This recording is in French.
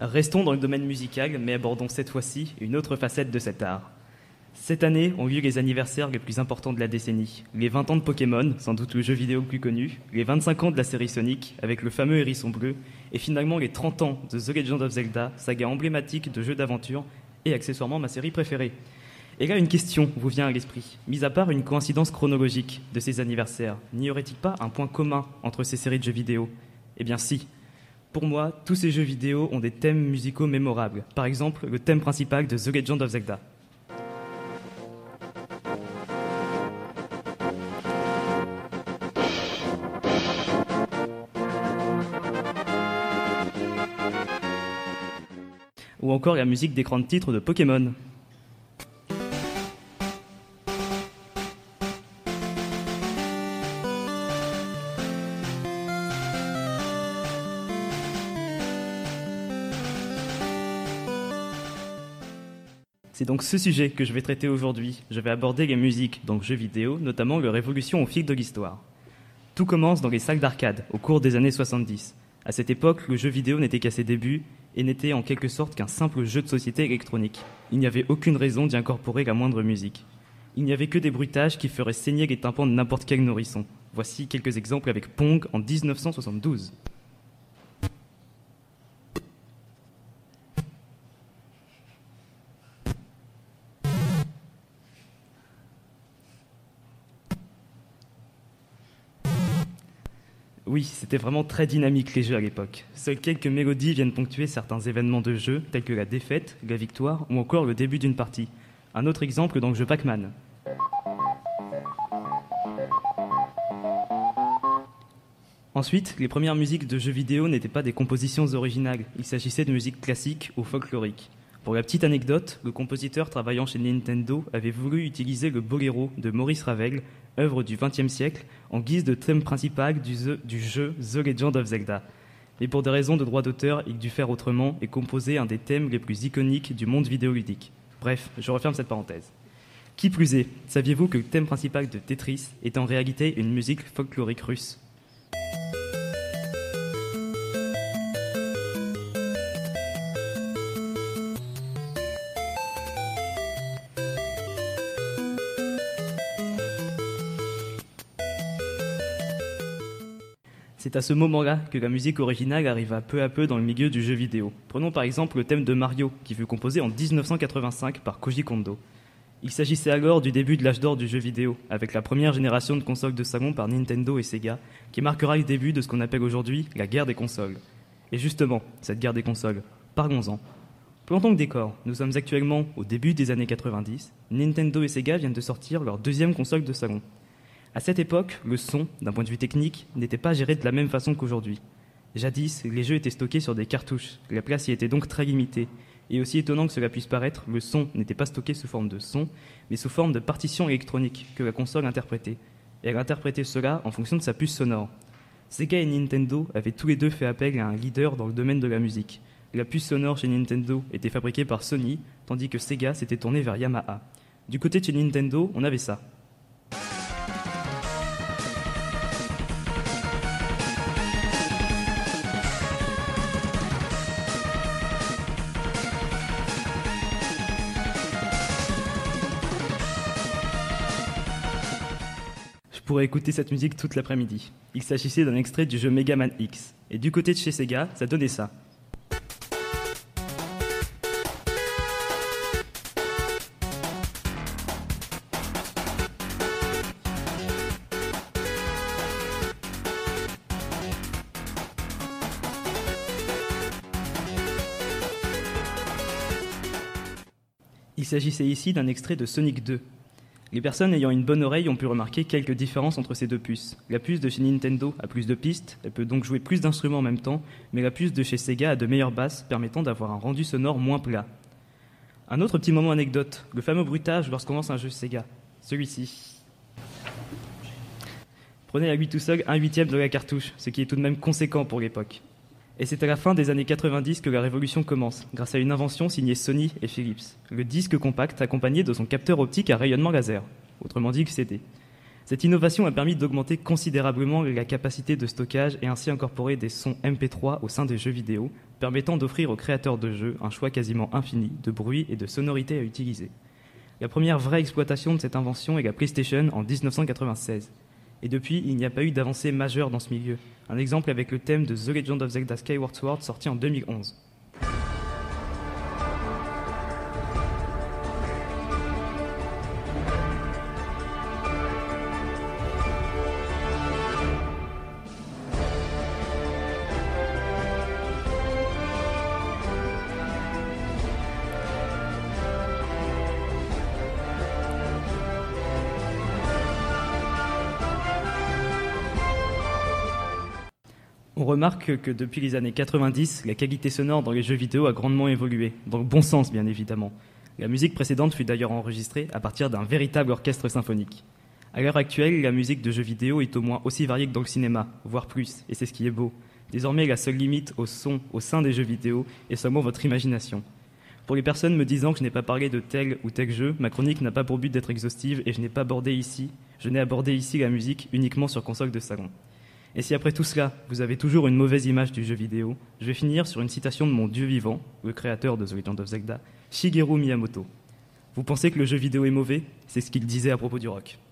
Restons dans le domaine musical, mais abordons cette fois-ci une autre facette de cet art. Cette année ont lieu les anniversaires les plus importants de la décennie. Les 20 ans de Pokémon, sans doute le jeu vidéo le plus connu, les 25 ans de la série Sonic, avec le fameux hérisson bleu, et finalement les 30 ans de The Legend of Zelda, saga emblématique de jeux d'aventure, et accessoirement ma série préférée. Et là, une question vous vient à l'esprit. Mis à part une coïncidence chronologique de ces anniversaires, n'y aurait-il pas un point commun entre ces séries de jeux vidéo? Eh bien si. Pour moi, tous ces jeux vidéo ont des thèmes musicaux mémorables. Par exemple, le thème principal de The Legend of Zelda. Ou encore la musique d'écran de titre de Pokémon. C'est donc ce sujet que je vais traiter aujourd'hui. Je vais aborder les musiques, donc jeux vidéo, notamment leur évolution au fil de l'histoire. Tout commence dans les salles d'arcade, au cours des années 70. À cette époque, le jeu vidéo n'était qu'à ses débuts et n'était en quelque sorte qu'un simple jeu de société électronique. Il n'y avait aucune raison d'y incorporer la moindre musique. Il n'y avait que des bruitages qui feraient saigner les tympans de n'importe quel nourrisson. Voici quelques exemples avec Pong en 1972. Oui, c'était vraiment très dynamique les jeux à l'époque. Seules quelques mélodies viennent ponctuer certains événements de jeu, tels que la défaite, la victoire ou encore le début d'une partie. Un autre exemple dans le jeu Pac-Man. Ensuite, les premières musiques de jeux vidéo n'étaient pas des compositions originales, il s'agissait de musique classique ou folklorique. Pour la petite anecdote, le compositeur travaillant chez Nintendo avait voulu utiliser le boléro de Maurice Ravel, œuvre du XXe siècle, en guise de thème principal du, du, jeu The Legend of Zelda. Mais pour des raisons de droit d'auteur, il dut faire autrement et composer un des thèmes les plus iconiques du monde vidéoludique. Bref, je referme cette parenthèse. Qui plus est, saviez-vous que le thème principal de Tetris est en réalité une musique folklorique russe? C'est à ce moment-là que la musique originale arriva peu à peu dans le milieu du jeu vidéo. Prenons par exemple le thème de Mario, qui fut composé en 1985 par Koji Kondo. Il s'agissait alors du début de l'âge d'or du jeu vidéo, avec la première génération de consoles de salon par Nintendo et Sega, qui marquera le début de ce qu'on appelle aujourd'hui la guerre des consoles. Et justement, cette guerre des consoles, parlons-en. Plantons le décor, nous sommes actuellement au début des années 90, Nintendo et Sega viennent de sortir leur deuxième console de salon. À cette époque, le son, d'un point de vue technique, n'était pas géré de la même façon qu'aujourd'hui. Jadis, les jeux étaient stockés sur des cartouches, la place y était donc très limitée. Et aussi étonnant que cela puisse paraître, le son n'était pas stocké sous forme de son, mais sous forme de partition électronique que la console interprétait. Et elle interprétait cela en fonction de sa puce sonore. Sega et Nintendo avaient tous les deux fait appel à un leader dans le domaine de la musique. La puce sonore chez Nintendo était fabriquée par Sony, tandis que Sega s'était tourné vers Yamaha. Du côté de chez Nintendo, on avait ça. Pourrait écouter cette musique toute l'après-midi. Il s'agissait d'un extrait du jeu Mega Man X. Et du côté de chez Sega, ça donnait ça. Il s'agissait ici d'un extrait de Sonic 2, les personnes ayant une bonne oreille ont pu remarquer quelques différences entre ces deux puces. La puce de chez Nintendo a plus de pistes, elle peut donc jouer plus d'instruments en même temps, mais la puce de chez Sega a de meilleures basses, permettant d'avoir un rendu sonore moins plat. Un autre petit moment anecdote, le fameux bruitage lorsqu'on lance un jeu Sega. Celui-ci. Prenez à lui tout seul un huitième de la cartouche, ce qui est tout de même conséquent pour l'époque. Et c'est à la fin des années 90 que la révolution commence, grâce à une invention signée Sony et Philips, le disque compact accompagné de son capteur optique à rayonnement laser, autrement dit le CD. Cette innovation a permis d'augmenter considérablement la capacité de stockage et ainsi incorporer des sons MP3 au sein des jeux vidéo, permettant d'offrir aux créateurs de jeux un choix quasiment infini de bruits et de sonorités à utiliser. La première vraie exploitation de cette invention est la PlayStation en 1996. Et depuis, il n'y a pas eu d'avancée majeure dans ce milieu. Un exemple avec le thème de The Legend of Zelda Skyward Sword sorti en 2011. On remarque que depuis les années 90, la qualité sonore dans les jeux vidéo a grandement évolué, dans le bon sens bien évidemment. La musique précédente fut d'ailleurs enregistrée à partir d'un véritable orchestre symphonique. À l'heure actuelle, la musique de jeux vidéo est au moins aussi variée que dans le cinéma, voire plus, et c'est ce qui est beau. Désormais, la seule limite au son au sein des jeux vidéo est seulement votre imagination. Pour les personnes me disant que je n'ai pas parlé de tel ou tel jeu, ma chronique n'a pas pour but d'être exhaustive et je n'ai pas abordé ici, je n'ai abordé ici la musique uniquement sur console de salon. Et si après tout cela, vous avez toujours une mauvaise image du jeu vidéo, je vais finir sur une citation de mon dieu vivant, le créateur de The Legend of Zelda, Shigeru Miyamoto. Vous pensez que le jeu vidéo est mauvais? C'est ce qu'il disait à propos du rock.